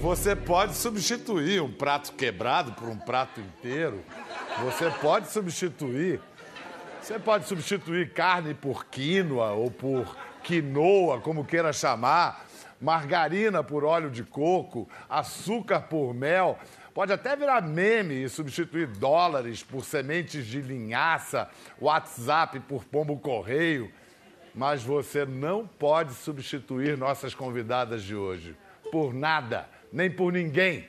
Você pode substituir um prato quebrado por um prato inteiro. Você pode substituir. Você pode substituir carne por quinoa ou por quinoa, como queira chamar, margarina por óleo de coco, açúcar por mel. Pode até virar meme e substituir dólares por sementes de linhaça, WhatsApp por pombo correio. Mas você não pode substituir nossas convidadas de hoje. Por nada, nem por ninguém.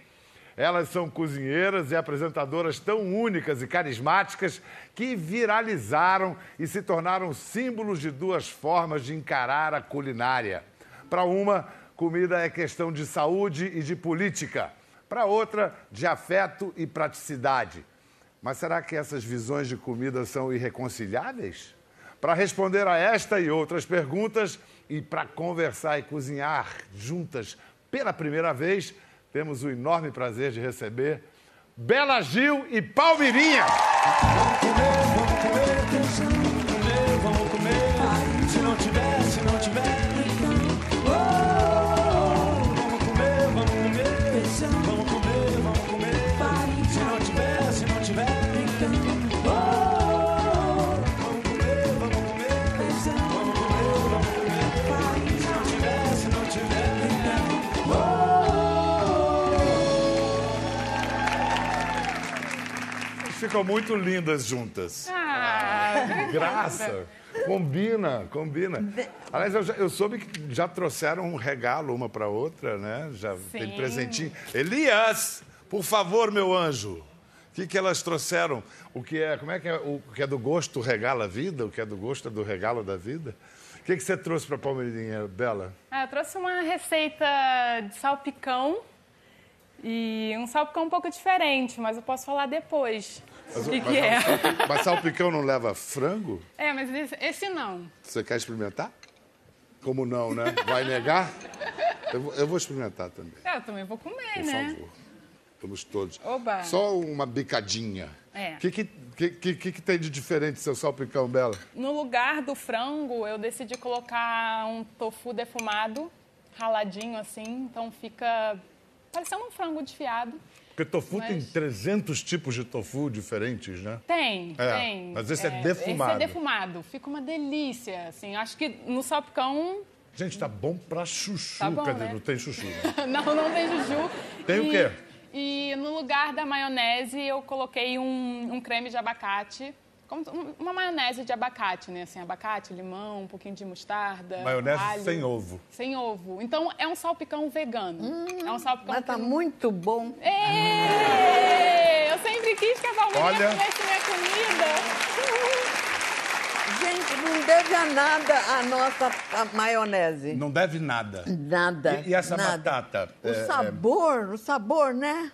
Elas são cozinheiras e apresentadoras tão únicas e carismáticas que viralizaram e se tornaram símbolos de duas formas de encarar a culinária. Para uma, comida é questão de saúde e de política. Para outra, de afeto e praticidade. Mas será que essas visões de comida são irreconciliáveis? Para responder a esta e outras perguntas e para conversar e cozinhar juntas pela primeira vez, temos o enorme prazer de receber Bela Gil e Palmirinha. Vamos comer, vamos comer. Vamos comer, vamos comer. Se não tiver, se não tiver. Ficam muito lindas juntas. Ah, Graça. Combina, combina. Aliás, eu, já- eu soube que já trouxeram um regalo uma para outra, né? Já tem Sim. presentinho. Elias, por favor, meu anjo. O que, que elas trouxeram? O que é, como é que é? O que é do gosto regala a vida? O que é do gosto é do regalo da vida? O que, que você trouxe para a Palmeirinha, Bela? Ah, eu trouxe uma receita de salpicão e um salpicão um pouco diferente, mas eu posso falar depois o que, que é. salpicão- mas salpicão não leva frango? É, mas esse, esse não. Você quer experimentar? Como não, né? Vai negar? Eu, vou- eu vou experimentar também. É, eu também vou comer, Por né? favor. Vamos todos. Oba. Só uma bicadinha. É. O que, que, que, que, que tem de diferente seu salpicão, Bela? No lugar do frango, eu decidi colocar um tofu defumado, raladinho assim, então fica parecendo um frango desfiado. Porque tofu tem Mas- 300 tipos de tofu diferentes, né? Tem, É, tem. mas esse é defumado. Esse é defumado. Fica uma delícia, assim. Acho que no salpicão Gente, tá bom pra chuchu. Tá bom, dizer, né? não tem chuchu. né? Não, não tem juju. Tem o E- quê? E no lugar da maionese, eu coloquei um, um creme de abacate. Como um- uma maionese de abacate, né? Assim, abacate, limão, um pouquinho de mostarda. Maionese alho. sem ovo. Sem ovo. Então, é um salpicão vegano. é um salpicão Mas tá que- muito bom. Ê! Eu sempre quis que a Palmeirinha Olha. comesse minha comida. Gente, não deve a nada a nossa a maionese. Não deve nada. Nada. E, e essa nada. batata? O É, é, sabor, o sabor, né?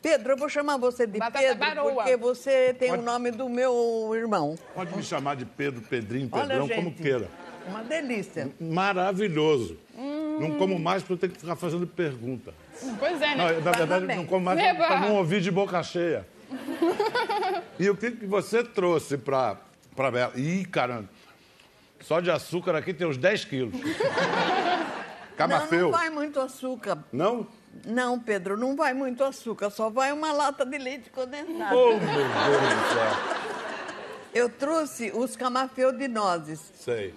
Pedro, eu vou chamar você de Batata Pedro, baroa. porque você tem Pode- o nome do meu irmão. pode me chamar de Pedro, Pedrinho, Olha, Pedrão, gente. como queira. Uma delícia. Maravilhoso. Hum. Não como mais porque eu tenho que ficar fazendo pergunta. Pois é, né? Não, eu, na verdade, não como mais para não ouvir de boca cheia. e o que, que você trouxe para para Bela? Ih, caramba. Só de açúcar aqui tem uns 10 quilos. Não, Camafeu. não vai muito açúcar. Não? Não, Pedro, não vai muito açúcar, só vai uma lata de leite condensado. Oh, meu Deus do céu. Eu trouxe os camafeu de nozes, Sei.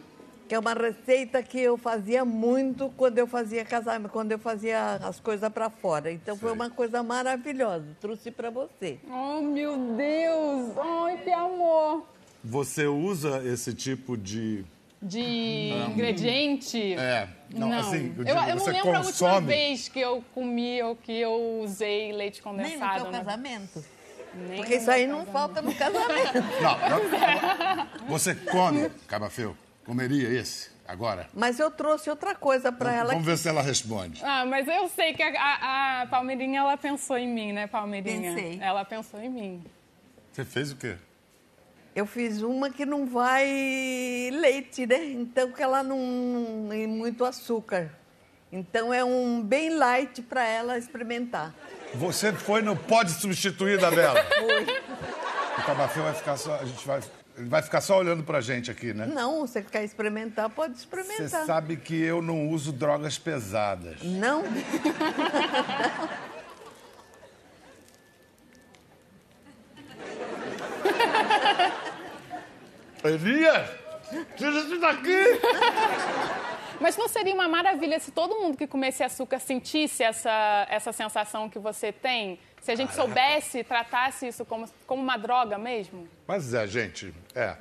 que é uma receita que eu fazia muito quando eu fazia casamento, quando eu fazia as coisas para fora. Então foi Sei. uma coisa maravilhosa. Trouxe para você. Oh, meu Deus! Você usa esse tipo de. De ingrediente? É. Não, Não. assim, eu eu, digo, eu não você lembro a última consome. vez que eu comi ou que eu usei leite Nem no condensado. teu né? casamento. Nem Porque isso aí meu não casamento. falta no casamento. Não, não. Você come, Camafeu? Comeria esse agora? Mas eu trouxe outra coisa para ela. Vamos ver se ela responde. Ah, mas eu sei que a, a, a Palmeirinha, ela pensou em mim, né, Palmeirinha? Pensei. Ela pensou em mim. Você fez o quê? Eu fiz uma que não vai leite, né? Então que ela não, não tem muito açúcar. Então é um bem light para ela experimentar. Você foi no Pode Substituir da Bela. O Tabafé vai ficar só. A gente vai. Ele vai ficar só olhando pra gente aqui, né? Não, você quer experimentar, pode Você experimentar. sabe que eu não uso drogas pesadas. Não? Elias, tira isso daqui! Mas não seria uma maravilha se todo mundo que comesse açúcar sentisse essa, essa sensação que você tem? Se a gente soubesse, tratasse isso como, como uma droga mesmo? Mas é, gente, é.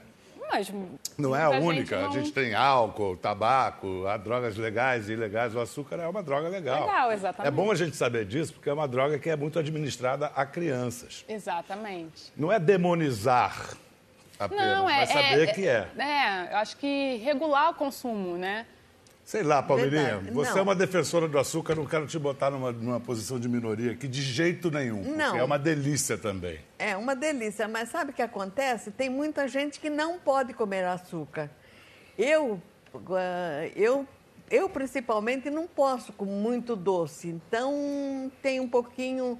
Mas Não é a única. não- A gente tem álcool, tabaco, há drogas legais e ilegais. O açúcar é uma droga legal. Legal, exatamente. É bom a gente saber disso, porque é uma droga que é muito administrada a crianças. Exatamente. Não é demonizar apenas, Não, é. mas saber é, que é. É, eu acho que regular o consumo, né? Sei lá, Palmeirinha, Verdade. você Não. é uma defensora do açúcar, não quero te botar numa, numa posição de minoria aqui de jeito nenhum. porque Não. é uma delícia também. É uma delícia, mas sabe o que acontece? Tem muita gente que não pode comer açúcar. Eu, ah, eu, eu principalmente não posso com muito doce. Então tem um pouquinho,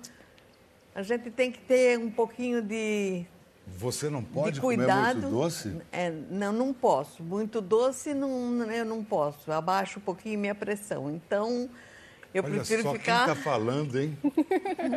a gente tem que ter um pouquinho de, Você não pode de comer cuidado. muito doce? É, não, não posso. Muito doce não, eu não posso. Abaixo um pouquinho minha pressão. Então eu Olha prefiro só ficar. quem está falando, hein?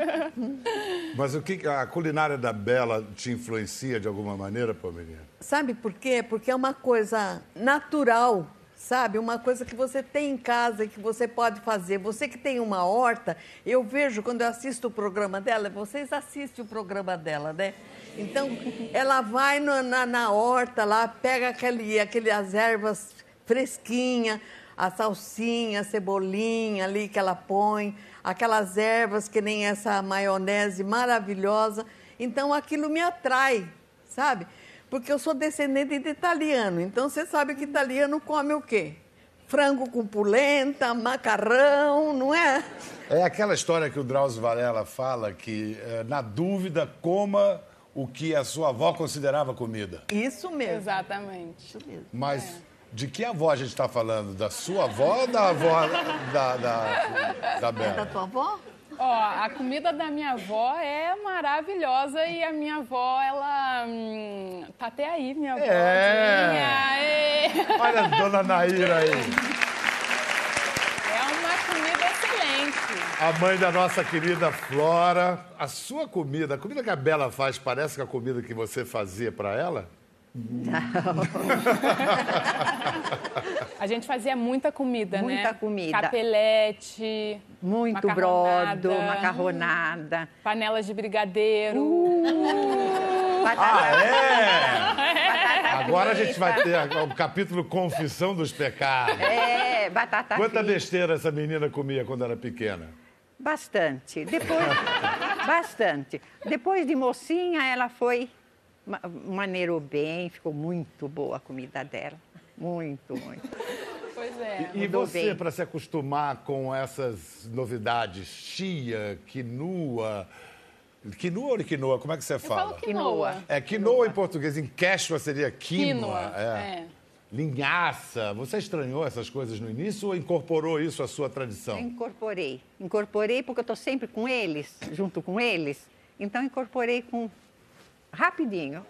Mas o que a culinária da Bela te influencia de alguma maneira, Palmeirinha? Sabe por quê? Porque é uma coisa natural, sabe? Uma coisa que você tem em casa e que você pode fazer. Você que tem uma horta, eu vejo quando eu assisto o programa dela, vocês assistem o programa dela, né? Então, ela vai no- na, na horta lá, pega aquele, aquelas ervas fresquinhas, a salsinha, a cebolinha ali que ela põe, aquelas ervas que nem essa maionese maravilhosa. Então, aquilo me atrai, sabe? Porque eu sou descendente de italiano, então você sabe que italiano come o quê? Frango com polenta, macarrão, não é? É aquela história que o Drauzio Varela fala que, eh, na dúvida, coma o que a sua avó considerava comida. Isso mesmo. Exatamente. Isso mesmo. Mas de que avó a gente está falando? Da sua avó ou da avó da, da, da É da Bela? tua avó? Ó, a comida da minha avó é maravilhosa e a minha avó, ela. hum, tá até aí, minha avó. É. Olha a dona Naíra aí. É uma comida excelente. A mãe da nossa querida Flora. A sua comida, a comida que a Bela faz, parece com a comida que você fazia para ela? A gente fazia muita comida, né? Muita comida. Capelete. Muito macarronada, brodo, macarronada. Panelas de brigadeiro. batata É! Agora a gente vai ter o capítulo Confissão dos Pecados. É, batata Quanta frita. besteira essa menina comia quando era pequena? Bastante. Depois, bastante. Depois de mocinha, ela foi ma- maneirou bem, ficou muito boa a comida dela. Muito, muito. Pois é. E Mudou você, para se acostumar com essas novidades, chia, quinoa... Quinoa ou quinoa? Como é que você Eu fala? falo quinoa. É quinoa em português, em quechua seria quinoa. Quinoa, é. é. Linhaça. Você estranhou essas coisas no início ou incorporou isso à sua tradição? Incorporei. Incorporei porque eu estou sempre com eles, junto com eles. Então, incorporei com rapidinho.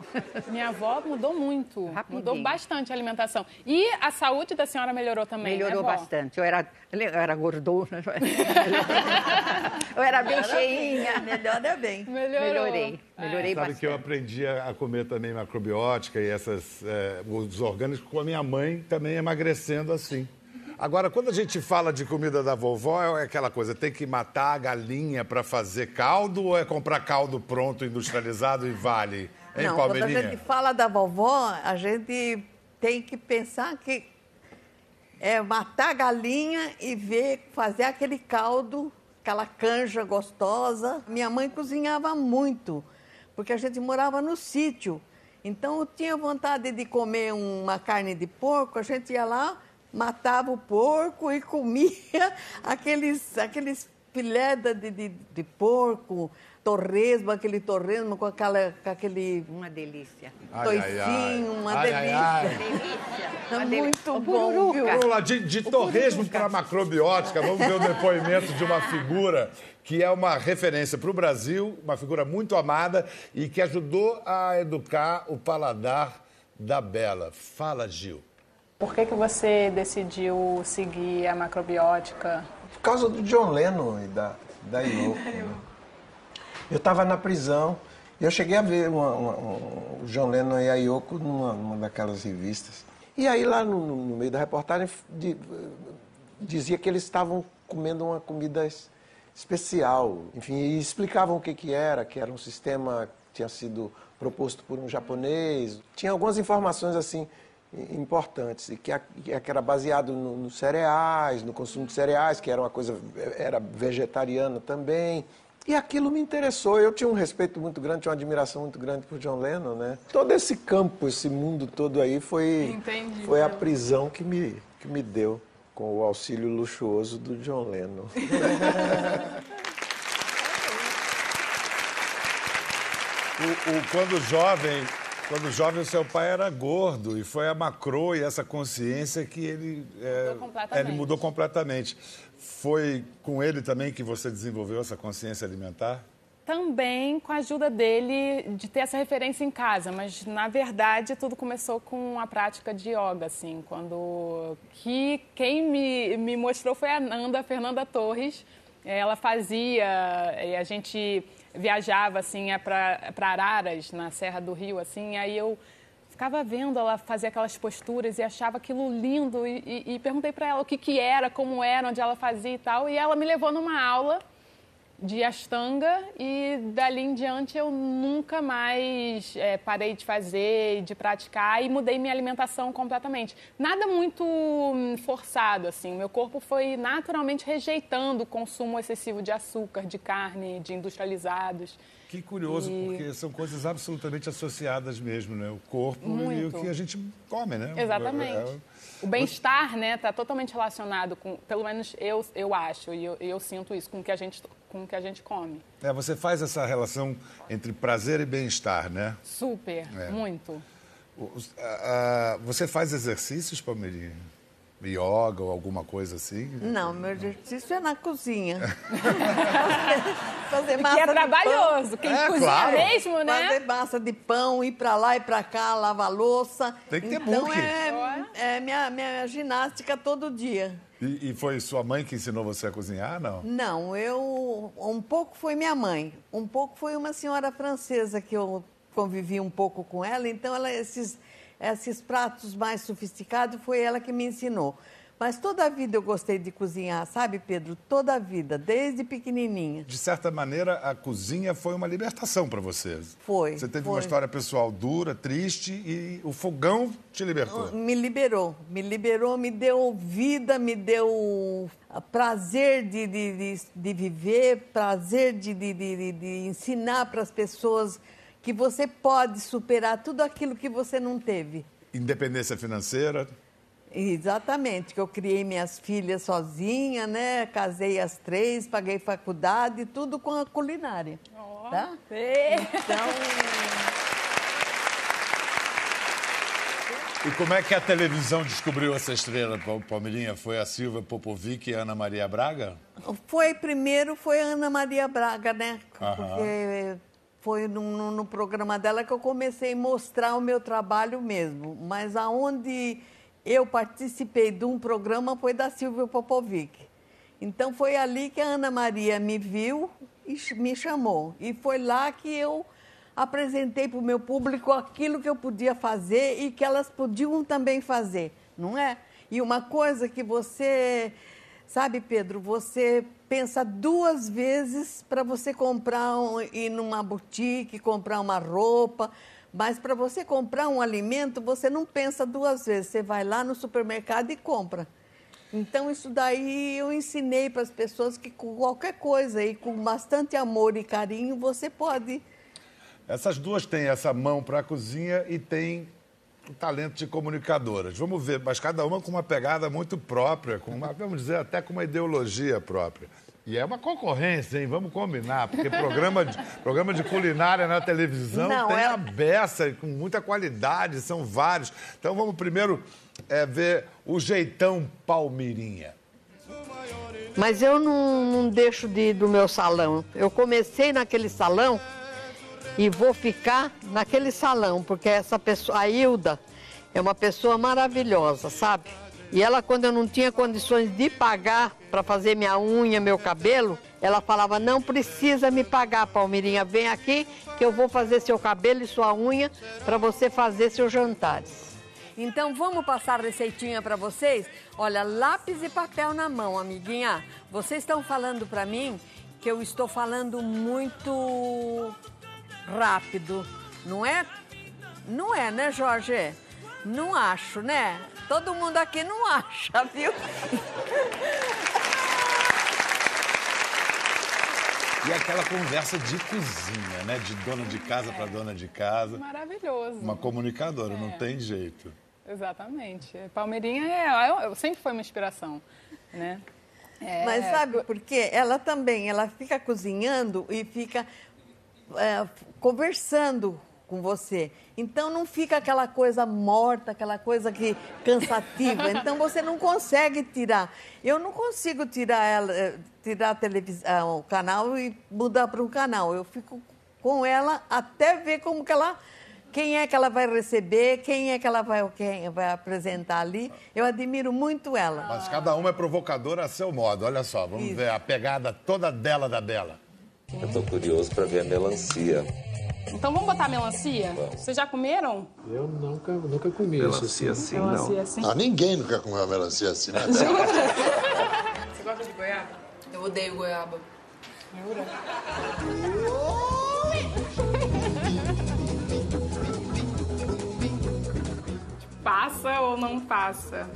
Minha avó mudou muito. Rapidinho. Mudou bastante a alimentação. E a saúde da senhora melhorou também, Melhorou né, bastante. Eu era, eu era gordona. eu era bem cheinha. Melhor é bem. Melhorou. Melhorei. Melhorei Sabe bastante. que eu aprendi a a comer também macrobiótica e essas, é, os orgânicos com a minha mãe também emagrecendo assim. Agora, quando a gente fala de comida da vovó, é aquela coisa, tem que matar a galinha para fazer caldo ou é comprar caldo pronto, industrializado e vale? Hein, Não, quando a Palmeirinha? gente fala da vovó, a gente tem que pensar que é matar a galinha e ver, fazer aquele caldo, aquela canja gostosa. Minha mãe cozinhava muito, porque a gente morava no sítio. Então eu tinha vontade de comer uma carne de porco, a gente ia lá, matava o porco e comia aqueles, aqueles filé de, de, de- porco, torresmo, aquele torresmo com, aquela, com aquele Uma delícia. Ai, ai, ai. toicinho, uma Ai, ai, delícia. ai. Delícia. É delícia. muito O bom, viu? Vamos lá, de, de torresmo para macrobiótica, vamos ver o depoimento de uma figura que é uma referência para o Brasil, uma figura muito amada e que ajudou a educar o paladar da Bela. Fala, Gil. Por que, que você decidiu seguir a macrobiótica? Por causa do John Lennon e da, da Yoko. né? Eu estava na prisão e eu cheguei a ver uma- uma- um- o John Lennon e a Yoko numa, numa daquelas revistas. E aí lá no, no- meio da reportagem de- dizia que eles estavam comendo uma comida es- especial. Enfim, e explicavam o que, que era, que era um sistema que tinha sido proposto por um japonês. Tinha algumas informações assim importantes e que, que era baseado no- nos cereais, no consumo de cereais, que era uma coisa era vegetariana também. E aquilo me interessou. Eu tinha um respeito muito grande, tinha uma admiração muito grande por John Lennon, né? Todo esse campo, esse mundo todo aí foi Entendi. foi a prisão que me que me deu com o auxílio luxuoso do John Lennon. O, o- quando jovem, quando jovem, o seu pai era gordo e foi a macro e essa consciência que ele, é, Mudou completamente. ele mudou completamente. Foi com ele também que você desenvolveu essa consciência alimentar? Também com a ajuda dele de ter essa referência em casa, mas na verdade tudo começou com a prática de yoga, assim, quando que quem me, me mostrou foi a Nanda, a Fernanda Torres. Ela fazia, e a gente viajava assim para Araras, na Serra do Rio, assim, aí eu ficava vendo ela fazer aquelas posturas e achava aquilo lindo e, e- e perguntei para ela o que que era, como era, onde ela fazia e tal, e ela me levou numa aula de Ashtanga e dali em diante eu nunca mais eh, parei de fazer, de praticar e mudei minha alimentação completamente. Nada muito hum, forçado, assim. Meu corpo foi naturalmente rejeitando o consumo excessivo de açúcar, de carne, de industrializados. Que curioso, E- porque são coisas absolutamente associadas mesmo, né? O corpo e o Muito. que a gente come, né? Exatamente. É- O bem-estar, né, está totalmente relacionado com, pelo menos eu, eu acho e eu, eu sinto isso com o que a gente com o que a gente come. É, você faz essa relação entre prazer e bem-estar, né? Super, É. muito. Você faz exercícios, Palmeirinha? Yoga ou alguma coisa assim? Não, meu exercício é na cozinha. fazer Que massa é de trabalhoso. Quem É, cozinha claro. mesmo, né? fazer massa de pão, ir pra lá e pra cá, lavar louça. Tem que ter então é, é minha, minha ginástica todo dia. E, e foi sua mãe que ensinou você a cozinhar, não? Não, eu um pouco foi minha mãe, um pouco foi uma senhora francesa que eu convivi um pouco com ela, então ela esses esses pratos mais sofisticados foi ela que me ensinou. Mas toda a vida eu gostei de cozinhar, sabe, Pedro? Toda a vida, desde pequenininha. De certa maneira, a cozinha foi uma libertação para você. Foi, Você teve foi. uma história pessoal dura, triste e o fogão te libertou. Me liberou, me liberou, me deu vida, me deu ah, prazer de, de, de, de viver, prazer de, de- de ensinar para as pessoas que você pode superar tudo aquilo que você não teve. Independência financeira. Exatamente, que eu criei minhas filhas sozinha, né? Casei as três, paguei faculdade, tudo com a culinária. Tá? É. Então, E como é que a televisão descobriu essa estrela, Pal- Palmeirinha? Foi a Silvia Popovic e a Ana Maria Braga? Foi primeiro foi a Ana Maria Braga, né? Aham. Porque foi no, no- programa dela que eu comecei a mostrar o meu trabalho mesmo. Mas aonde eu participei de um programa foi da Silvia Popovic. Então foi ali que a Ana Maria me viu e me chamou. E foi lá que eu apresentei para o meu público aquilo que eu podia fazer e que elas podiam também fazer, não é? E uma coisa que você Sabe, Pedro, você pensa duas vezes para você comprar, um, ir numa boutique, comprar uma roupa, mas para você comprar um alimento, você não pensa duas vezes. Você vai lá no supermercado e compra. Então, isso daí eu ensinei para as pessoas que com qualquer coisa e com bastante amor e carinho, você pode. Essas duas têm essa mão para a cozinha e têm o talento de comunicadoras. Vamos ver, mas cada uma com uma pegada muito própria, com uma, vamos dizer, até com uma ideologia própria. E é uma concorrência, hein? Vamos combinar, porque programa de, programa de culinária na televisão Não, tem é- a beça, com muita qualidade, são vários. Então vamos primeiro é, ver o jeitão Palmirinha. Mas eu não, não deixo de ir do meu salão. Eu comecei naquele salão e vou ficar naquele salão, porque essa pessoa, a Hilda, é uma pessoa maravilhosa, sabe? E ela, quando eu não tinha condições de pagar para fazer minha unha, meu cabelo, ela falava: não precisa me pagar, Palmirinha, vem aqui que eu vou fazer seu cabelo e sua unha para você fazer seus jantares. Então vamos passar a receitinha para vocês? Olha, lápis e papel na mão, amiguinha. Vocês estão falando para mim que eu estou falando muito rápido, não é? Não é, né, Jorge? Não acho, né? Todo mundo aqui não acha, viu? E aquela conversa de cozinha, né? De dona de casa para dona de casa. Maravilhoso. Uma comunicadora, não tem jeito. Exatamente. Palmeirinha é, eu- eu- sempre foi uma inspiração, né? É, Mas sabe por quê? Ela também, ela fica cozinhando e fica é, conversando com você. Então não fica aquela coisa morta, aquela coisa que cansativa. Então você não consegue tirar. Eu não consigo tirar ela, eh, tirar a televisão, o canal e mudar para um canal. Eu fico com ela até ver como que ela quem é que ela vai receber, quem é que ela vai, quem vai apresentar ali. Eu admiro muito ela. Mas cada uma é provocadora a seu modo. Olha só, vamos Isso. ver a pegada toda dela da Bela. Eu tô curioso pra ver a melancia. Então vamos botar melancia? Vocês já comeram? Eu nunca, nunca comi isso. Melancia assim, não. Melancia assim? Ah, ninguém nunca comeu melancia assim, né? Você gosta de goiaba? Eu odeio goiaba. Passa ou não passa?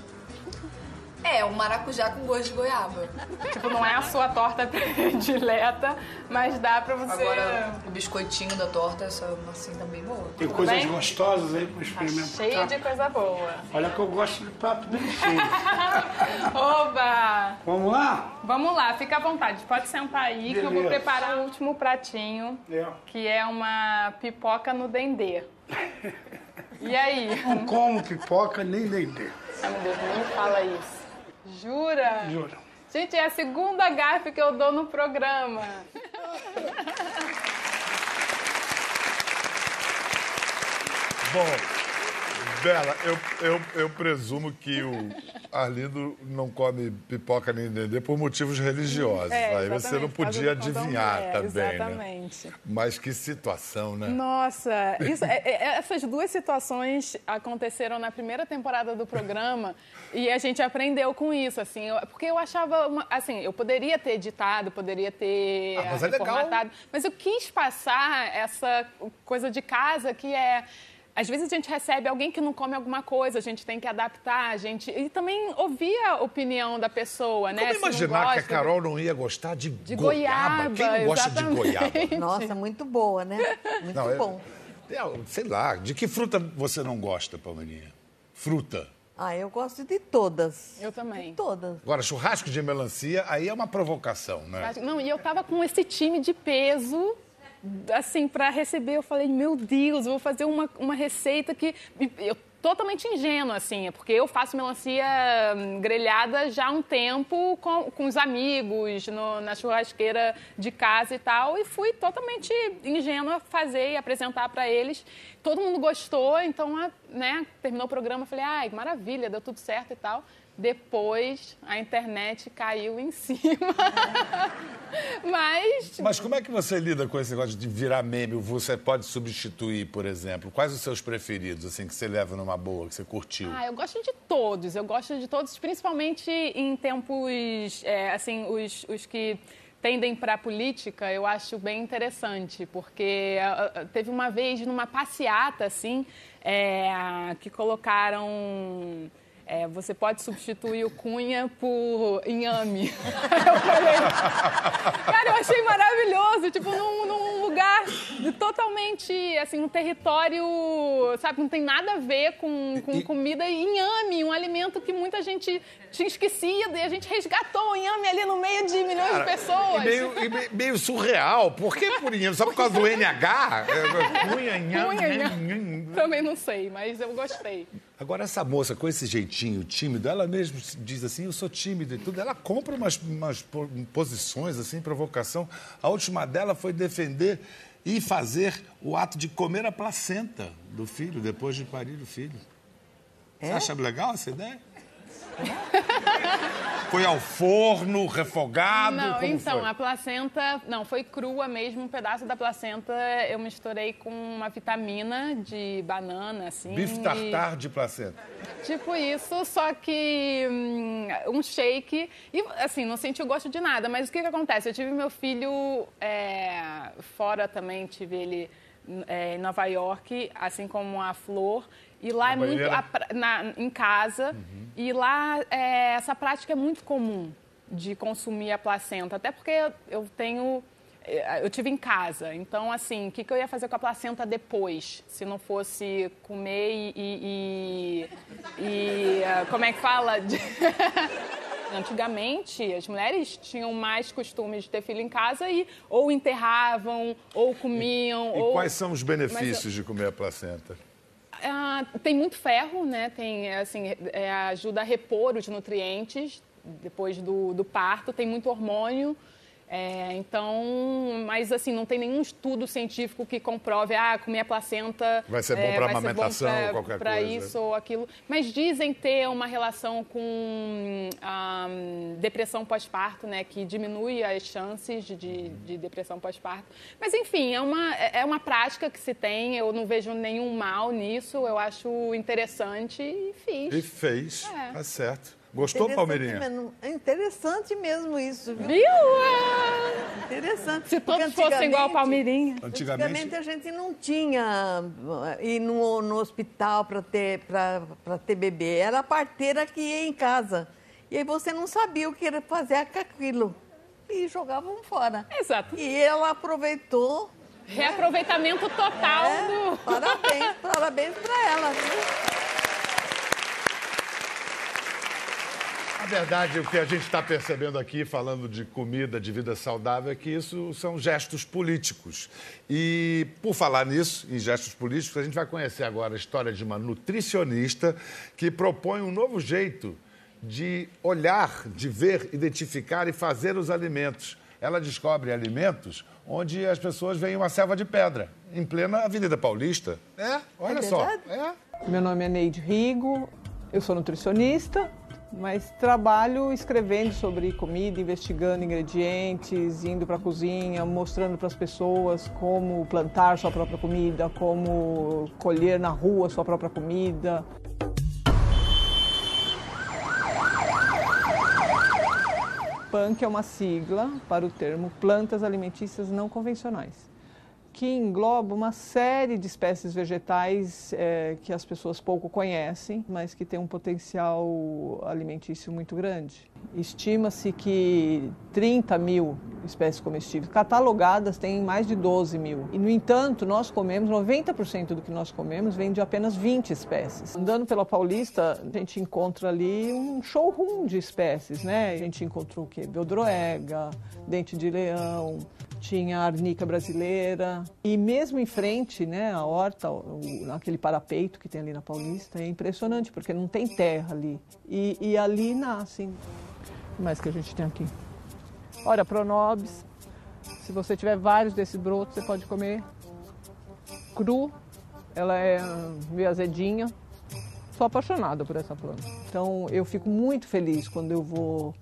É, um maracujá com gosto de goiaba. Tipo, não é a sua torta predileta, mas dá pra você... Agora, o biscoitinho da torta, essa massinha também boa. Tem coisas bem? gostosas aí pra Tá experimentar. cheio de coisa boa. Olha que eu gosto de papo bem cheio. Oba! Vamos lá? Vamos lá, fica à vontade. Pode sentar aí que eu vou Beleza. preparar o último pratinho, É. que é uma pipoca no dendê. E aí? Não como pipoca nem dendê. Ai, meu Deus, nem fala isso. Jura? Juro. Gente, é a segunda gafe que eu dou no programa. Bom, Bela, eu, eu, eu presumo que o Arlindo não come pipoca nem dendê por motivos religiosos. Aí você não É, podia adivinhar é, também, né? Exatamente. Mas que situação, né? Nossa, isso- é- é- essas duas situações aconteceram na primeira temporada do programa e a gente aprendeu com isso, assim, eu- porque eu achava, uma- assim, eu poderia ter editado, poderia ter Ah, mas é formatado, mas eu quis passar essa coisa de casa que é às vezes a gente recebe alguém que não come alguma coisa, a gente tem que adaptar, a gente e também ouvir a opinião da pessoa, né? Como imaginar que a gosta, Carol não ia gostar de, de goiaba? goiaba, Quem não gosta de exatamente. goiaba? Nossa, muito boa, né? Muito Não, é- bom. é, sei lá, de que fruta você não gosta, Palmeirinha? Fruta. Ah, eu gosto de todas. Eu também. De todas. Agora, churrasco de melancia, aí é uma provocação, né? Não, e eu tava com esse time de peso, assim, para receber. Eu falei, meu Deus, eu vou fazer uma, uma receita que. Eu, totalmente ingênua, assim, porque eu faço melancia hum, grelhada já há um tempo com, com os amigos, no- na churrasqueira de casa e tal, e fui totalmente ingênua fazer e apresentar para eles. Todo mundo gostou, então, né, terminou o programa, falei, ai, maravilha, deu tudo certo e tal. Depois, a internet caiu em cima. Mas Mas como é que você lida com esse negócio de virar meme? Você pode substituir, por exemplo? Quais os seus preferidos, assim, que você leva numa boa, que você curtiu? Ah, eu gosto de todos. Eu gosto de todos, principalmente em tempos, é, assim, os, os que tendem para a política, eu acho bem interessante, porque ah, ah, teve uma vez numa passeata, assim, é, que colocaram... é, você pode substituir o Cunha por inhame. eu falei, cara, eu achei maravilhoso, tipo, num, num lugar totalmente, assim, um território, sabe, não tem nada a ver com, com E- comida e inhame, um alimento que muita gente tinha esquecido e a gente resgatou o inhame ali no meio de milhões Cara, de pessoas. E meio, e me- meio surreal. Por que por inhame? Só por causa do NH? É, Cunha, nham, Cunha, nham, nham. nham. Também não sei, mas eu gostei. Agora, essa moça com esse jeitinho tímido, ela mesmo diz assim, eu sou tímida e tudo. Ela compra umas, umas po- posições, assim, provocação. A última dela foi defender e fazer o ato de comer a placenta do filho, depois de parir o filho. Você acha legal essa ideia? Foi ao forno, refogado? Não, então, foi? a placenta, não, foi crua mesmo, um pedaço da placenta eu misturei com uma vitamina de banana, assim. Bife e- tartar de placenta. Tipo isso, só que hum, um shake. E assim, não senti o gosto de nada, mas o que, que acontece? Eu tive meu filho é, fora também, tive ele é, em Nova York, assim como a Flor. E lá Na é muito. banheira? a pra- na- em casa. E lá é, essa prática é muito comum de consumir a placenta. Até porque eu, tenho. eh, Eu tive em casa, então assim, o que, que eu ia fazer com a placenta depois, se não fosse comer e, e- e- e, ah, como é que fala? Antigamente, as mulheres tinham mais costume de ter filho em casa e ou enterravam, ou comiam, E ou... quais são os Mas benefícios de comer a placenta? ah, tem muito ferro, né? Tem, assim, é, ajuda a repor os nutrientes depois do, do parto. Tem muito hormônio. É, então, mas assim, não tem nenhum estudo científico que comprove, ah, comer a placenta... Vai ser bom é, pra vai ser bom amamentação pra- ou qualquer pra coisa. isso ou aquilo. Mas dizem ter uma relação com ah, depressão pós-parto, né? Que diminui as chances de, de, de depressão pós-parto. Mas, enfim, é uma, é uma prática que se tem. Eu não vejo nenhum mal nisso. Eu acho interessante e fiz. E fez, É. tá certo. Gostou, Palmeirinha? É interessante mesmo isso, viu? Viu? Interessante. Se todos fossem igual a Palmeirinha. Antigamente, Antigamente a gente não tinha uh, ir no, no hospital para ter, pra, pra ter bebê. Era a parteira que ia em casa. E aí você não sabia o que era fazer com aquilo. E jogavam fora. Exato. E ela aproveitou. Reaproveitamento total É, do... parabéns, parabéns para ela. Viu? Verdade, o que a gente está percebendo aqui, falando de comida, de vida saudável, é que isso são gestos políticos. E, por falar nisso, em gestos políticos, a gente vai conhecer agora a história de uma nutricionista que propõe um novo jeito de olhar, de ver, identificar e fazer os alimentos. Ela descobre alimentos onde as pessoas veem uma selva de pedra, em plena Avenida Paulista. É, olha É só. É. Meu nome é Neide Rigo, eu sou nutricionista, mas trabalho escrevendo sobre comida, investigando ingredientes, indo para a cozinha, mostrando para as pessoas como plantar sua própria comida, como colher na rua sua própria comida. PANC é uma sigla para o termo plantas alimentícias não convencionais, que engloba uma série de espécies vegetais eh, que as pessoas pouco conhecem, mas que têm um potencial alimentício muito grande. Estima-se que 30 mil espécies comestíveis catalogadas têm mais de 12 mil. E, no entanto, nós comemos, 90% do que nós comemos vem de apenas 20 espécies. Andando pela Paulista, a gente encontra ali um showroom de espécies, né? A gente encontrou o quê? Beldroega, dente de leão, tinha a arnica brasileira. E mesmo em frente, né, a horta, o, aquele parapeito que tem ali na Paulista, é impressionante, porque não tem terra ali. E, e ali nascem. O mais que a gente tem aqui? Olha, pronobis. Se você tiver vários desses brotos, você pode comer cru. Ela é hum, meio azedinha. Sou apaixonada por essa planta. Então eu fico muito feliz quando eu vou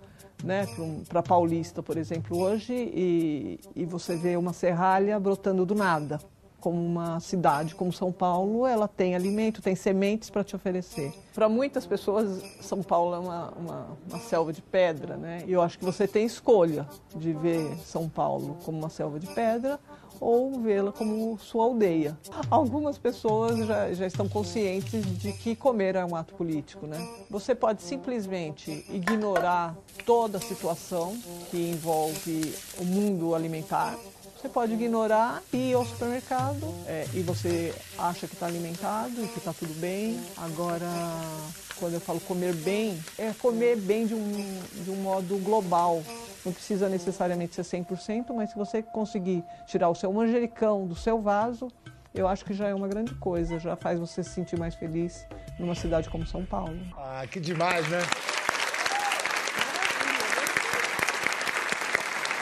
né, para Paulista, por exemplo, hoje, e, e você vê uma serralha brotando do nada. Como uma cidade como São Paulo, ela tem alimento, tem sementes para te oferecer. Para muitas pessoas, São Paulo é uma, uma, uma selva de pedra, né? E eu acho que você tem escolha de ver São Paulo como uma selva de pedra ou vê-la como sua aldeia. Algumas pessoas já, já estão conscientes de que comer é um ato político, né? Você pode simplesmente ignorar toda a situação que envolve o mundo alimentar. Você pode ignorar e ir ao supermercado é, e você acha que está alimentado e que está tudo bem. Agora, quando eu falo comer bem, é comer bem de um, de um modo global. Não precisa necessariamente ser 100%, mas se você conseguir tirar o seu manjericão do seu vaso, eu acho que já é uma grande coisa, já faz você se sentir mais feliz numa cidade como São Paulo. Ah, que demais, né?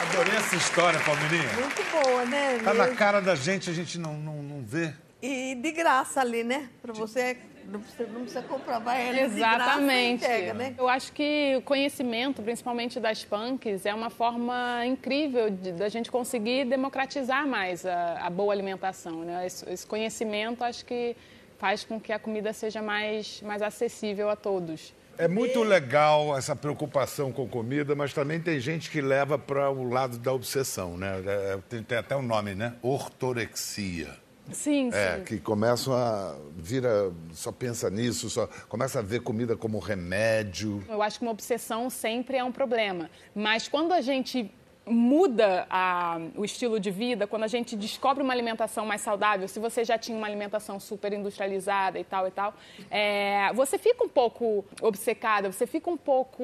Adorei essa história, Palmeirinha. Muito boa, né? Tá na cara da gente, a gente não, não, não vê. E de graça ali, né? Pra você não precisa, não precisa comprar, vai ali de graça e Exatamente. entrega, né? Eu acho que o conhecimento, principalmente das punks, é uma forma incrível de- da gente conseguir democratizar mais a, a boa alimentação. Né? Esse, esse conhecimento acho que faz com que a comida seja mais, mais acessível a todos. É muito legal essa preocupação com comida, mas também tem gente que leva para o lado da obsessão, né? É, Tem, tem até um nome, né? Ortorexia. Sim, sim. É, que começam a vira, só pensa nisso, só começa a ver comida como remédio. Eu acho que uma obsessão sempre é um problema. Mas quando a gente muda a- o estilo de vida, quando a gente descobre uma alimentação mais saudável, se você já tinha uma alimentação super industrializada e tal e tal, é, você fica um pouco obcecada, você fica um pouco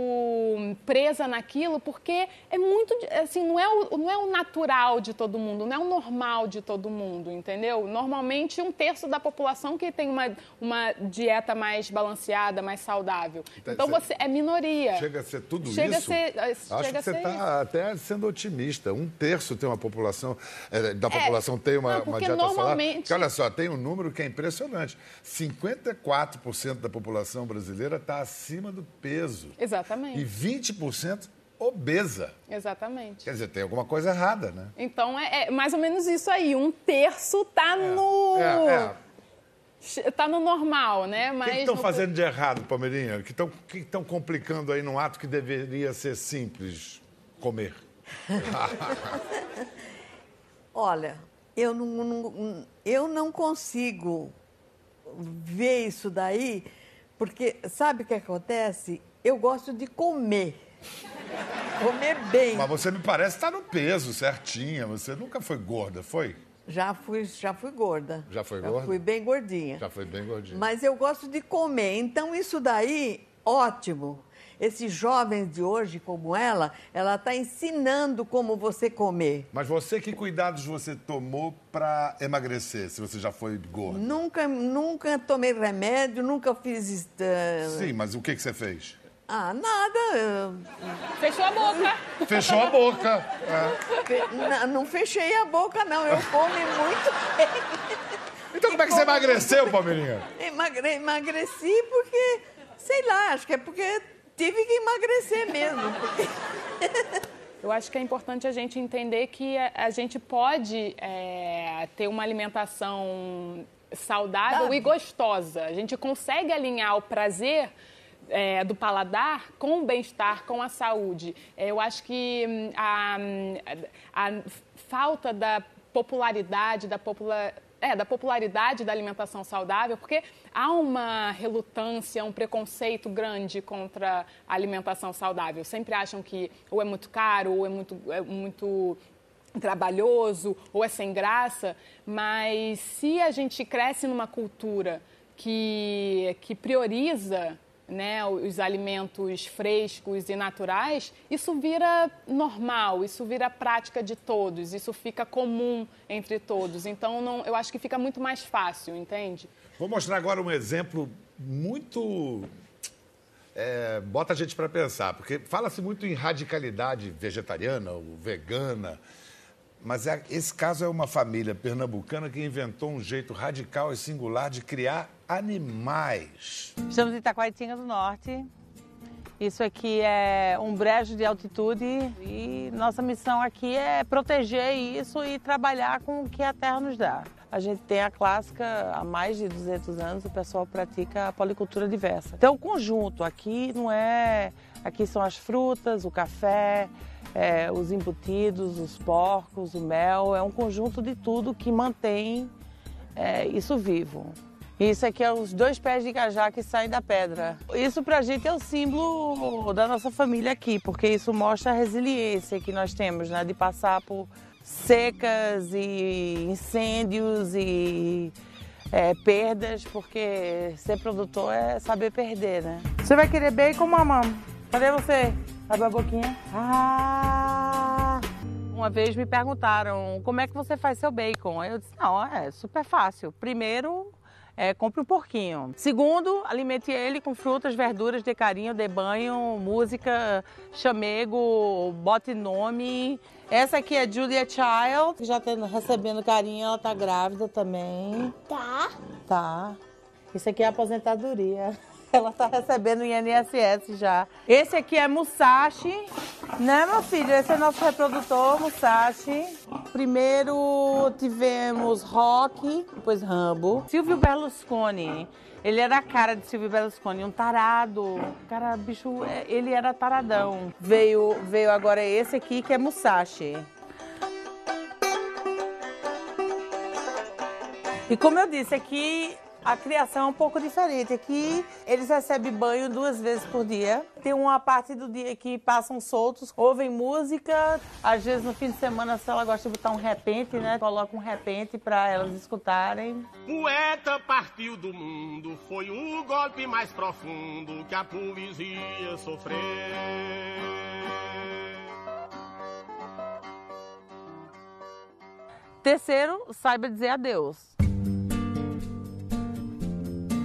presa naquilo, porque é muito, assim, não é, o, não é o natural de todo mundo, não é o normal de todo mundo, entendeu? Normalmente um terço da população que tem uma, uma dieta mais balanceada, mais saudável. Então, Então você- é minoria. Chega a ser tudo Chega a isso? ser- eh, Acho chega que a você ser está até sendo otimista. Um terço tem uma população, eh, da população tem uma, não, uma dieta normalmente- Porque, olha só, tem um número que é impressionante. 54% da população brasileira está acima do peso. E Exatamente. 20% obesa. Exatamente. Quer dizer, tem alguma coisa errada, né? Então é, é mais ou menos isso aí. Um terço tá no. É, é. Tá no normal, né? O Mas que estão no- fazendo de errado, Palmeirinha? Que estão que estão complicando aí num ato que deveria ser simples, comer? Olha, eu não, não- eu não consigo ver isso daí, porque sabe o que acontece? Eu gosto de comer. Comer bem. Mas você me parece estar no peso, certinha. Você nunca foi gorda, foi? Já fui, já fui gorda. Já foi Já gorda? fui bem gordinha. Já foi bem gordinha. Mas eu gosto de comer. Então, isso daí, ótimo. Esses jovens de hoje, como ela, ela está ensinando como você comer. Mas você, que cuidados você tomou para emagrecer, se você já foi gorda? Nunca, nunca tomei remédio, nunca fiz. eh, Sim, mas o que, que você fez? Ah, nada. Fechou a boca. Fechou a boca. É. Fe- Não, não fechei a boca, não. Eu como muito bem. Então como é que você emagreceu, Palmeirinha? Emagre- emagreci porque, sei lá, acho que é porque tive que emagrecer mesmo. porque- Eu acho que é importante a gente entender que a, a gente pode é, ter uma alimentação saudável Sabe? e gostosa. A gente consegue alinhar o prazer é, do paladar com o bem-estar, com a saúde. É, eu acho que hum, a, a falta da popularidade, da popula- é, da popularidade da alimentação saudável, porque há uma relutância, um preconceito grande contra a alimentação saudável. Sempre acham que ou é muito caro, ou é muito, é muito trabalhoso, ou é sem graça, mas se a gente cresce numa cultura que, que prioriza né, os alimentos frescos e naturais, isso vira normal, isso vira prática de todos, isso fica comum entre todos. Então, não, eu acho que fica muito mais fácil, entende? Vou mostrar agora um exemplo muito. é, bota a gente para pensar, porque fala-se muito em radicalidade vegetariana ou vegana, mas é- esse caso é uma família pernambucana que inventou um jeito radical e singular de criar animais. Estamos em Itacoaitinga do Norte. Isso aqui é um brejo de altitude e nossa missão aqui é proteger isso e trabalhar com o que a terra nos dá. A gente tem a clássica, há mais de 200 anos o pessoal pratica a policultura diversa. Então o conjunto aqui não é... Aqui são as frutas, o café, é, os embutidos, os porcos, o mel. É um conjunto de tudo que mantém é, isso vivo. Isso aqui é os dois pés de cajá que saem da pedra. Isso pra gente é o símbolo da nossa família aqui, porque isso mostra a resiliência que nós temos, né? De passar por, secas e incêndios e é, perdas, porque ser produtor é saber perder, né? Você vai querer bacon, mamãe? Cadê você? Abre a boquinha. Ah! Uma vez me perguntaram como é que você faz seu bacon. Aí eu disse, não, é super fácil. Primeiro, é, compre um porquinho. Segundo, alimente ele com frutas, verduras, dê carinho, dê banho, música, chamego, bote nome. Essa aqui é Julia Child, que já está recebendo carinho, ela tá grávida também. Tá. Tá. Isso aqui é aposentadoria. Ela tá recebendo INSS já. Esse aqui é Musashi, né, meu filho? Esse é nosso reprodutor, Musashi. Primeiro tivemos Rock, depois Rambo. Silvio Berlusconi. Ele era a cara de Silvio Berlusconi, um tarado. Cara, bicho, é, ele era taradão. Veio, veio agora esse aqui, que é Musashi. E como eu disse, aqui a criação é um pouco diferente. Aqui eles recebem banho duas vezes por dia. Tem uma parte do dia que passam soltos, ouvem música. Às vezes no fim de semana, se ela gosta de botar um repente, né? Coloca um repente para elas escutarem. Poeta partiu do mundo, foi o golpe mais profundo que a poesia sofreu. Terceiro, saiba dizer adeus.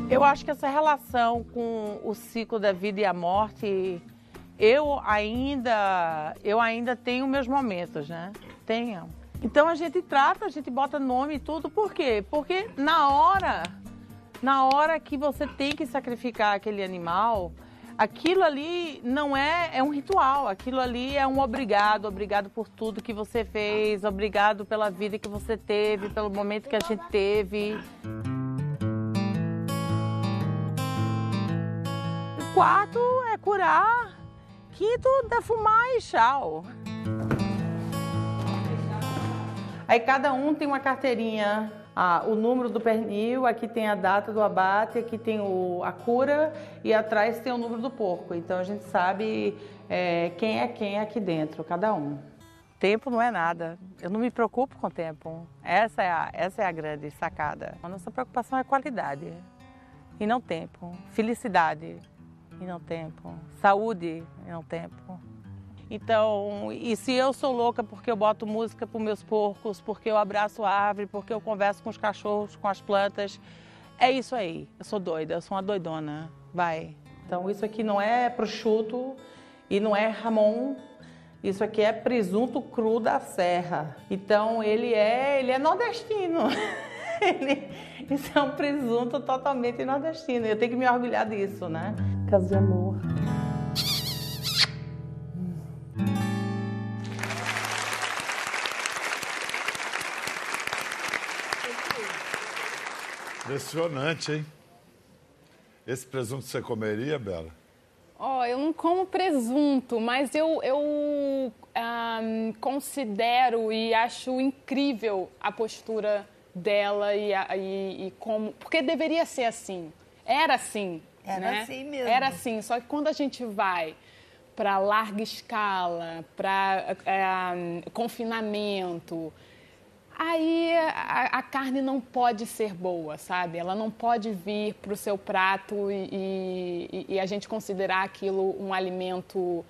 Eu acho que essa relação com o ciclo da vida e a morte, eu ainda, eu ainda tenho meus momentos, né? Tenho. Então a gente trata, a gente bota nome e tudo, por quê? Porque na hora, na hora que você tem que sacrificar aquele animal, aquilo ali não é, é um ritual, aquilo ali é um obrigado, obrigado por tudo que você fez, obrigado pela vida que você teve, pelo momento que a gente teve. Quarto é curar. Quinto, defumar e tchau. Aí cada um tem uma carteirinha. Ah, o número do pernil, aqui tem a data do abate, aqui tem o, a cura e atrás tem o número do porco. Então a gente sabe é, quem é quem aqui dentro, cada um. Tempo não é nada. Eu não me preocupo com o tempo. Essa é a, essa é a grande sacada. A nossa preocupação é qualidade e não tempo. Felicidade e não tempo. Saúde e não tempo. Então, e se eu sou louca porque eu boto música para meus porcos, porque eu abraço a árvore, porque eu converso com os cachorros, com as plantas, é isso aí. Eu sou doida, eu sou uma doidona. Vai. Então, isso aqui não é prosciutto e não é ramon. Isso aqui é presunto cru da serra. Então, ele é, ele é nordestino. ele, isso é um presunto totalmente nordestino. Eu tenho que me orgulhar disso, né? Caso de amor. Impressionante, hein? Esse presunto você comeria, Bela? Ó, eu não como presunto, mas eu, eu ahm, considero e acho incrível a postura dela e, a- e- e como. Porque deveria ser assim. Era assim. Era né? assim mesmo. Era assim. Só que quando a gente vai para larga escala, para confinamento, aí a, a carne não pode ser boa, sabe? Ela não pode vir para o seu prato e, e- e a gente considerar aquilo um alimento.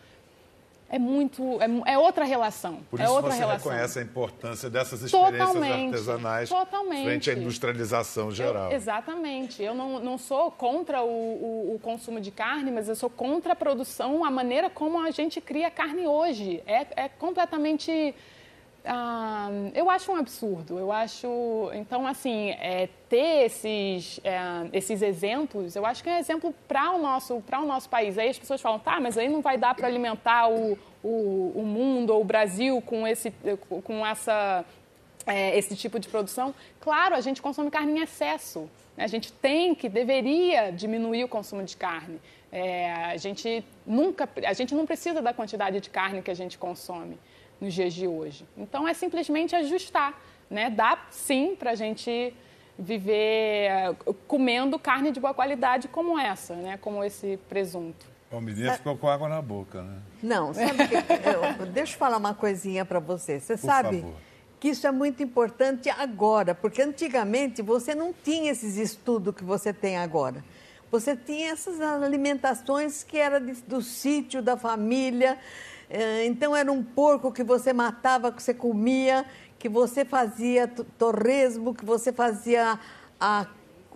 É muito. É, é outra relação. Por é isso outra você relação. reconhece a importância dessas experiências Totalmente, artesanais totalmente. frente à industrialização geral. Eu- exatamente. Eu não, não sou contra o, o- o consumo de carne, mas eu sou contra a produção, a maneira como a gente cria carne hoje. É, é completamente. Ah, eu acho um absurdo. Eu acho. Então, assim, é, ter esses, é, esses exemplos, eu acho que é exemplo para o, nosso, o nosso país. Aí as pessoas falam, tá, mas aí não vai dar para alimentar o, o, o mundo ou o Brasil com, esse, com essa é, esse tipo de produção, claro, a gente consome carne em excesso. né? A gente tem que, deveria diminuir o consumo de carne. É, a gente nunca, a gente não precisa da quantidade de carne que a gente consome nos dias de hoje. Então é simplesmente ajustar, né? Dá sim para a gente viver é, comendo carne de boa qualidade como essa, né? Como esse presunto. O menino ficou com água na boca, né? Não, sabe o que? eu- deixa eu falar uma coisinha para você. Você Por sabe favor. que isso é muito importante agora, porque antigamente você não tinha esses estudos que você tem agora. Você tinha essas alimentações que era de- do sítio, da família. Eh, Então era um porco que você matava, que você comia, que você fazia to- torresmo, que você fazia a,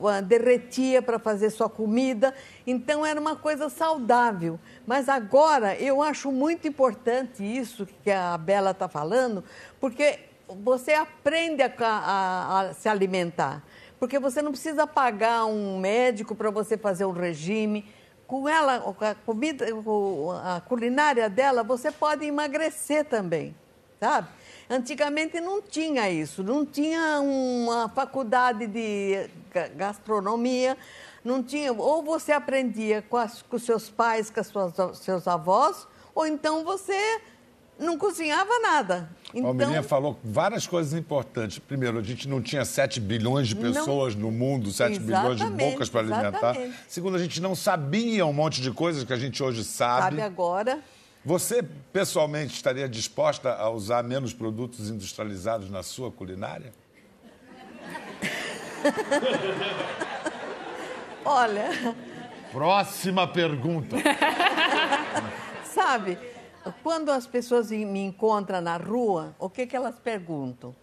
a- derretia para fazer sua comida. Então era uma coisa saudável. Mas agora eu acho muito importante isso que a Bela está falando, porque você aprende a, a- a se alimentar. Porque você não precisa pagar um médico para você fazer um regime. Com ela, com a comida, com a culinária dela, você pode emagrecer também, sabe? Antigamente não tinha isso, não tinha uma faculdade de ga- gastronomia, não tinha. Ou você aprendia com, as- com seus pais, com suas, seus avós, ou então você não cozinhava nada. Palmeirinha Então, falou várias coisas importantes. Primeiro, a gente não tinha 7 bilhões de Não. pessoas no mundo, 7 bilhões de Exatamente, bocas para alimentar. exatamente. Segundo, a gente não sabia um monte de coisas que a gente hoje sabe. sabe agora? Você, pessoalmente, estaria disposta a usar menos produtos industrializados na sua culinária? Olha, Próxima pergunta. sabe, quando as pessoas me encontram na rua, o que, que elas perguntam?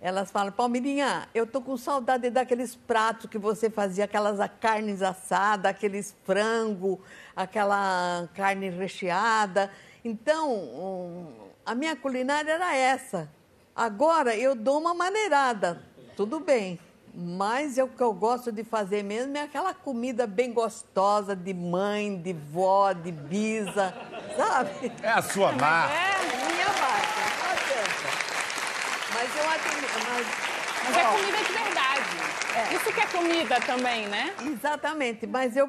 Elas falam, Palmeirinha, eu tô com saudade daqueles pratos que você fazia, aquelas carnes assadas, aqueles frango, aquela carne recheada. Então, a minha culinária era essa. Agora eu dou uma maneirada, tudo bem. Mas o que eu gosto de fazer mesmo é aquela comida bem gostosa de mãe, de vó, de bisa, sabe? É a sua marca. É, minha marca, não adianta. Mas eu acho. Mas, Mas é comida de verdade. Isso que é comida também, né? Exatamente, mas eu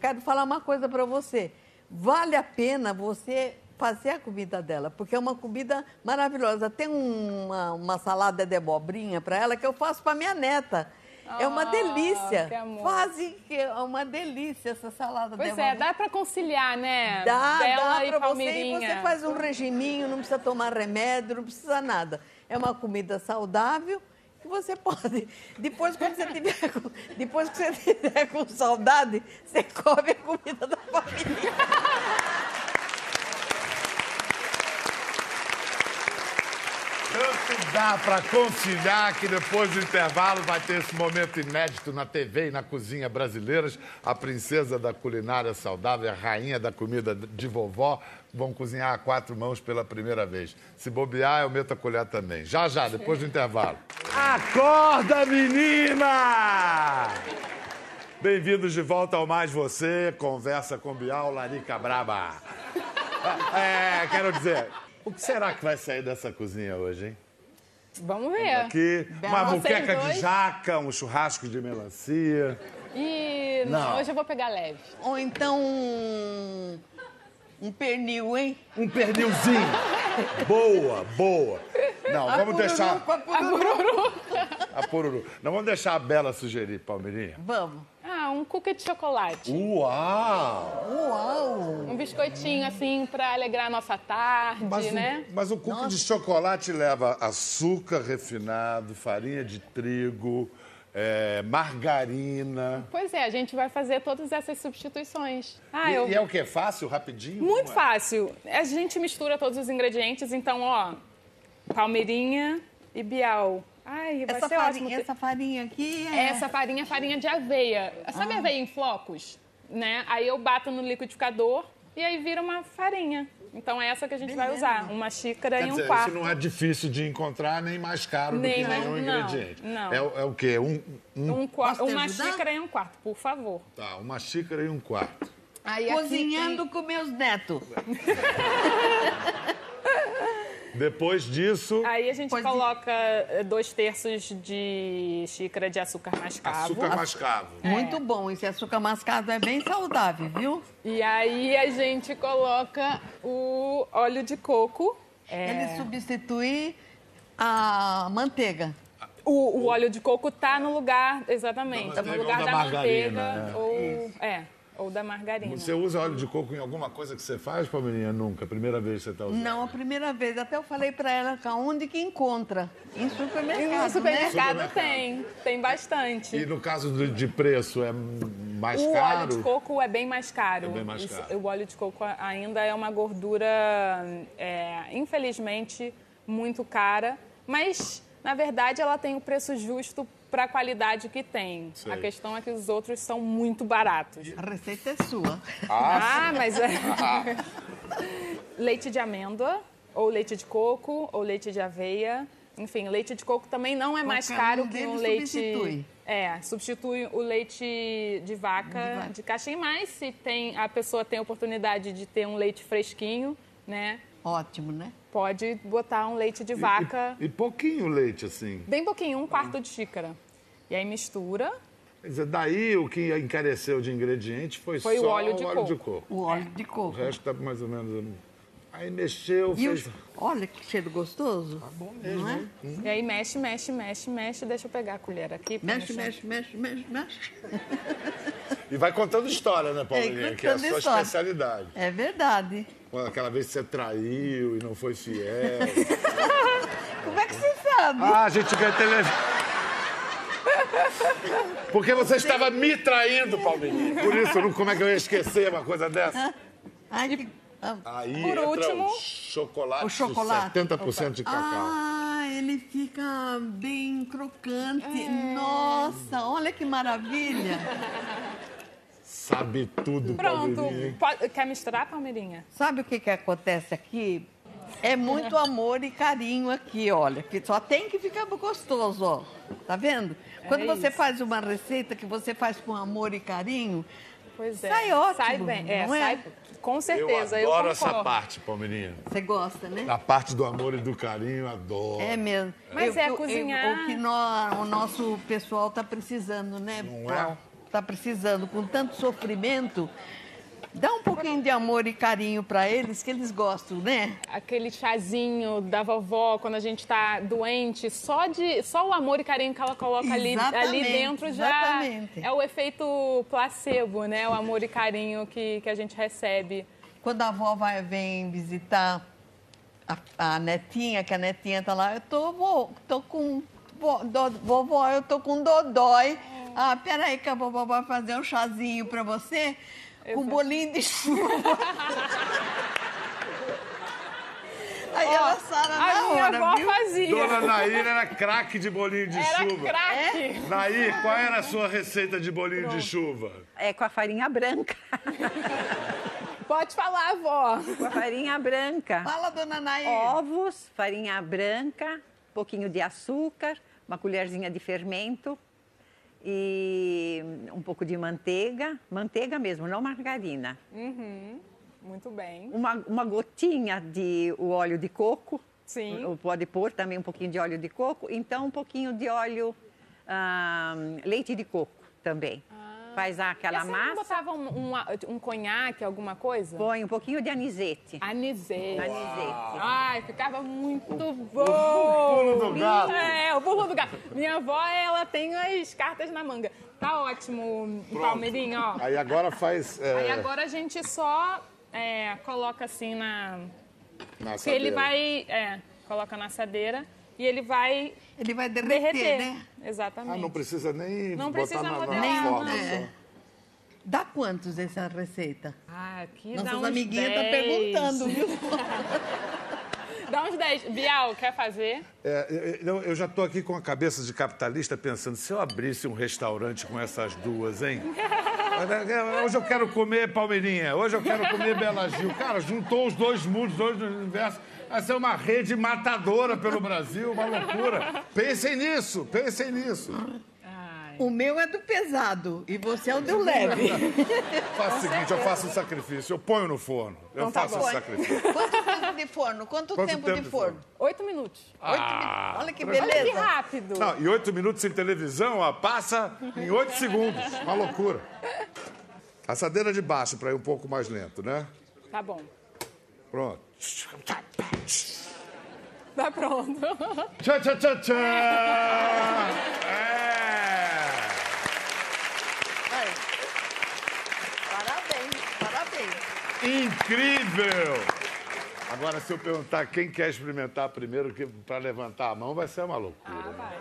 quero falar uma coisa para você. Vale a pena você fazer a comida dela, porque é uma comida maravilhosa. Tem uma, uma salada de abobrinha para ela que eu faço para minha neta. É uma Ah, delícia. que amor. Quase que é uma delícia essa salada Pois é, abobrinha. dá pra conciliar, né? Dá, Bela dá para você. E você faz um regiminho, não precisa tomar remédio, não precisa nada. É uma comida saudável que você pode. Depois, quando você tiver com, depois que você tiver com saudade, você come a comida da família. Tanto dá para conciliar que depois do intervalo vai ter esse momento inédito na TV e na cozinha brasileiras. A princesa da culinária saudável, a rainha da comida de vovó, vão cozinhar a quatro mãos pela primeira vez. Se bobear, eu meto a colher também. Já, já, depois do intervalo. Acorda, menina! Bem-vindos de volta ao Mais Você, conversa com Bial Larica Braba. É, quero dizer, o que será que vai sair dessa cozinha hoje, hein? Vamos ver. Aqui, uma Vocês muqueca de jaca, um churrasco de melancia. Ih, não, Não. hoje eu vou pegar leve. Ou então um, um pernil, hein? Um pernilzinho. boa, boa. Não, A vamos deixar a pururu. a pururu. Não vamos deixar a Bela sugerir, Palmeirinha. Vamos. Um cookie de chocolate. Uau! Uau! Um biscoitinho, assim, pra alegrar a nossa tarde, Mas, o- né? mas o cookie de chocolate leva açúcar refinado, farinha de trigo, é, margarina. Pois é, a gente vai fazer todas essas substituições. Ah, e, eu... e é o que? Fácil, rapidinho? Muito é? fácil. A gente mistura todos os ingredientes, então, ó, palmeirinha e bial. Ai, vai Essa ser farinha, ótimo. essa farinha aqui é... Essa farinha é farinha de aveia. Sabe Ah. aveia em flocos? Né? Aí eu bato no liquidificador e aí vira uma farinha. Então é essa que a gente vai Beleza. usar. Uma xícara Quer e um dizer, quarto. isso não é difícil de encontrar, nem mais caro Nem do que mais- nenhum não, ingrediente. não. É, o- é o quê? Um, um- Um qua- Posso te uma ajudar? xícara e um quarto, por favor. Tá, uma xícara e um quarto. Aí aqui Cozinhando com meus netos. Depois disso, Aí a gente Pode- coloca eh, dois terços de xícara de açúcar mascavo. açúcar mascavo. Muito bom. Esse açúcar mascavo é bem saudável, viu? E aí a gente coloca o óleo de coco. É, Ele substitui a manteiga. o, o óleo de coco tá no lugar, exatamente, Da no manteiga lugar da, da manteiga margarina, né? ou é, ou da margarina. Você usa óleo de coco em alguma coisa que você faz, Palmeirinha? Nunca. Primeira vez que você está usando. Não, a primeira vez. Até eu falei pra ela onde que encontra. Em supermercado, No supermercado né? tem, tem bastante. E no caso de preço, é mais o caro? óleo de coco é bem mais caro. É bem mais Isso- caro. o óleo de coco ainda é uma gordura, é, infelizmente, muito cara, mas na verdade ela tem o preço justo para a qualidade que tem. Sei. A questão é que os outros são muito baratos. A receita é sua. Ah, mas é. leite de amêndoa, ou leite de coco, ou leite de aveia. Enfim, leite de coco também não é mais Qualquer caro um que um leite. substitui. É, substitui o leite de vaca de, caixinha, mas se tem, a pessoa tem a oportunidade de ter um leite fresquinho, né? Ótimo, né? Pode botar um leite de vaca, E, e pouquinho leite, assim. bem pouquinho, um quarto de xícara. E aí mistura. Quer dizer, daí o que encareceu de ingrediente foi, Foi o só óleo de o óleo coco. de coco. O óleo de O coco. resto tá mais ou menos... Aí mexeu, E fez... o- Olha que cheiro gostoso. Tá bom mesmo, Não é? hein? E aí mexe, mexe, mexe, mexe. Deixa eu pegar a colher aqui. Mexe, mexe, mexe, mexe, mexe. E vai contando história, né, Paulinha? É, que é a sua história. especialidade. É verdade. Aquela vez que você traiu e não foi fiel. Como é que você sabe? ah, a gente ganha televisão. Porque você estava me traindo, Palmeirinha. Por isso, não, como é que eu ia esquecer uma coisa dessa? Ai, que... Aí Por entra último, o chocolate, o chocolate. 70% de cacau. Ah, ele fica bem crocante. É. Nossa, olha que maravilha. Sabe tudo, Pronto. Pode- quer misturar, Palmeirinha? Sabe o que, que acontece aqui? É muito amor e carinho aqui, olha. Que só tem que ficar gostoso, ó. Tá vendo? Quando É você isso. faz uma receita que você faz com amor e carinho, Pois é. Sai ótimo, Sai bem. É, não é? sai com certeza. Eu adoro concordo. essa parte, Palmeirinha. você gosta, né? A parte do amor e do carinho, eu adoro. É mesmo. Mas é eu- cozinhar. o que nó- o nosso pessoal está precisando, né? Não é? Está precisando, com tanto sofrimento. Dá um pouquinho de amor e carinho para eles, que eles gostam, né? Aquele chazinho da vovó quando a gente tá doente, só, de, só o amor e carinho que ela coloca ali, ali dentro já exatamente. é o efeito placebo, né? O amor e carinho que, que a gente recebe. Quando a avó vai, vem visitar a, a netinha, que a netinha tá lá, eu tô, vô, tô com. dó- vovó, eu tô com dodói. Ah, peraí que a vovó vai fazer um chazinho para você com bolinho de chuva. Aí Ó, ela sara a na minha hora, avó viu? fazia. Dona Nair era craque de bolinho de Era chuva. craque. Nair, qual era a sua receita de bolinho de chuva? É com a farinha branca. Pode falar, avó. Com a farinha branca. Fala, dona Nair. Ovos, farinha branca, um pouquinho de açúcar, uma colherzinha de fermento e um pouco de manteiga. Manteiga mesmo, não margarina. Uhum. Muito bem. Uma, uma gotinha de o óleo de coco. Sim. Pode pôr também um pouquinho de óleo de coco. Então, um pouquinho de óleo, ah, leite de coco também. Faz aquela E você não massa. botava um, um, um conhaque, alguma coisa? Põe um pouquinho de anisete. Anisete. Anisete. Ai, ficava muito bom. pulo do gato. É, o pulo do gato. Minha avó, ela tem as cartas na manga. Tá ótimo, Palmeirinho, ó. Aí agora faz. é, Aí agora a gente só é, coloca assim na... na Que ele assadeira. vai... É, coloca na assadeira e ele vai... Ele vai derreter, derreter. né? Exatamente. Ah, não precisa nem Não botar precisa na, na modelar, forma. não. só. Dá quantos essa receita? Ah, aqui dá Nossas uns amiguinhas estão 10. perguntando, viu? Dá uns 10. Bial, quer fazer? É, eu, eu já estou aqui com a cabeça de capitalista pensando, se eu abrisse um restaurante com essas duas, hein? Hoje eu quero comer Palmeirinha, hoje eu quero comer Bela Gil. Cara, juntou os dois mundos, os dois universos. Vai ser uma rede matadora pelo Brasil, uma loucura. Pensem nisso, pensem nisso. O meu é do pesado e você é o do leve. Faço o seguinte, eu faço um sacrifício, eu ponho no forno. Eu Então tá faço bom. esse sacrifício. Quanto tempo de forno? Quanto, Quanto tempo, tempo de forno? Oito minutos. Ah, Olha que beleza. Que rápido. Não, e oito minutos em televisão, ó, passa em oito segundos. Uma loucura. Assadeira de baixo para ir um pouco mais lento, né? Tá bom. Pronto. Tá pronto. Tchã, tchã, tchã, tchã! É! Parabéns. Incrível! Agora, se eu perguntar quem quer experimentar primeiro, para levantar a mão vai ser uma loucura. né?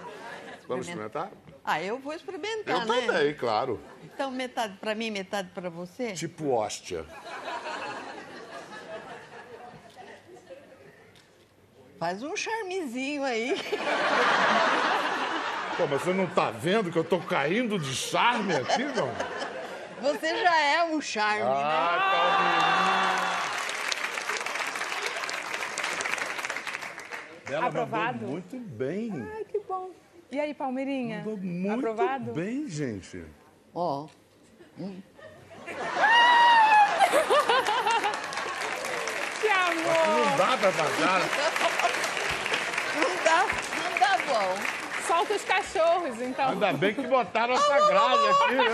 Vamos experimentar? Ah, eu vou experimentar, Eu né? também, claro. Então, metade pra mim, metade pra você? Tipo hóstia. Faz um charmezinho aí. Pô, mas você não tá vendo que eu tô caindo de charme aqui, não? Você já é um charme, né? Ah, Bela Aprovado? mandou muito bem. Ai, que bom. E aí, Palmeirinha? Mandou muito Aprovado? bem, gente. Ó. Que amor! Não dá pra pagar. Não dá, não dá bom. Solta os cachorros, então. Ainda bem que botaram essa grade aqui, né?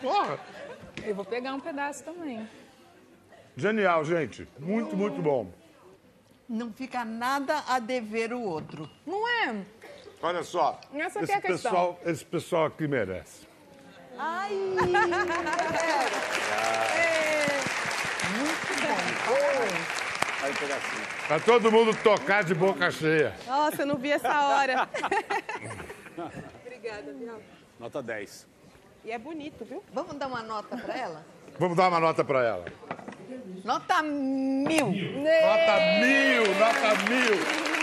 Porra. Eu vou pegar um pedaço também. Genial, gente. Muito, muito bom. Não fica nada a dever o outro. Não é? Olha só. Essa aqui esse é pessoal, esse pessoal aqui merece. Ai! Aí um pedacinho. Pra todo mundo tocar de boca cheia. Nossa, eu não vi essa hora. Obrigada, Bial. Nota 10. E é bonito, viu? Vamos dar uma nota pra ela? Vamos dar uma nota pra ela. Nota mil. Nota mil, nota mil.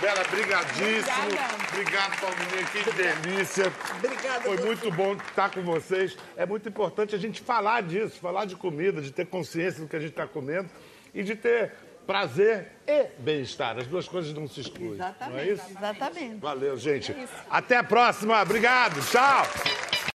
Bela, brigadíssimo. Obrigada. Obrigado, Palmeirinha. Que delícia. Obrigada. Foi muito bom estar com vocês. É muito importante a gente falar disso, falar de comida, de ter consciência do que a gente está comendo e de ter prazer e bem-estar. As duas coisas não se excluem. Não é Exatamente. isso? Exatamente. Valeu, gente. É. Até a próxima. Obrigado. Tchau.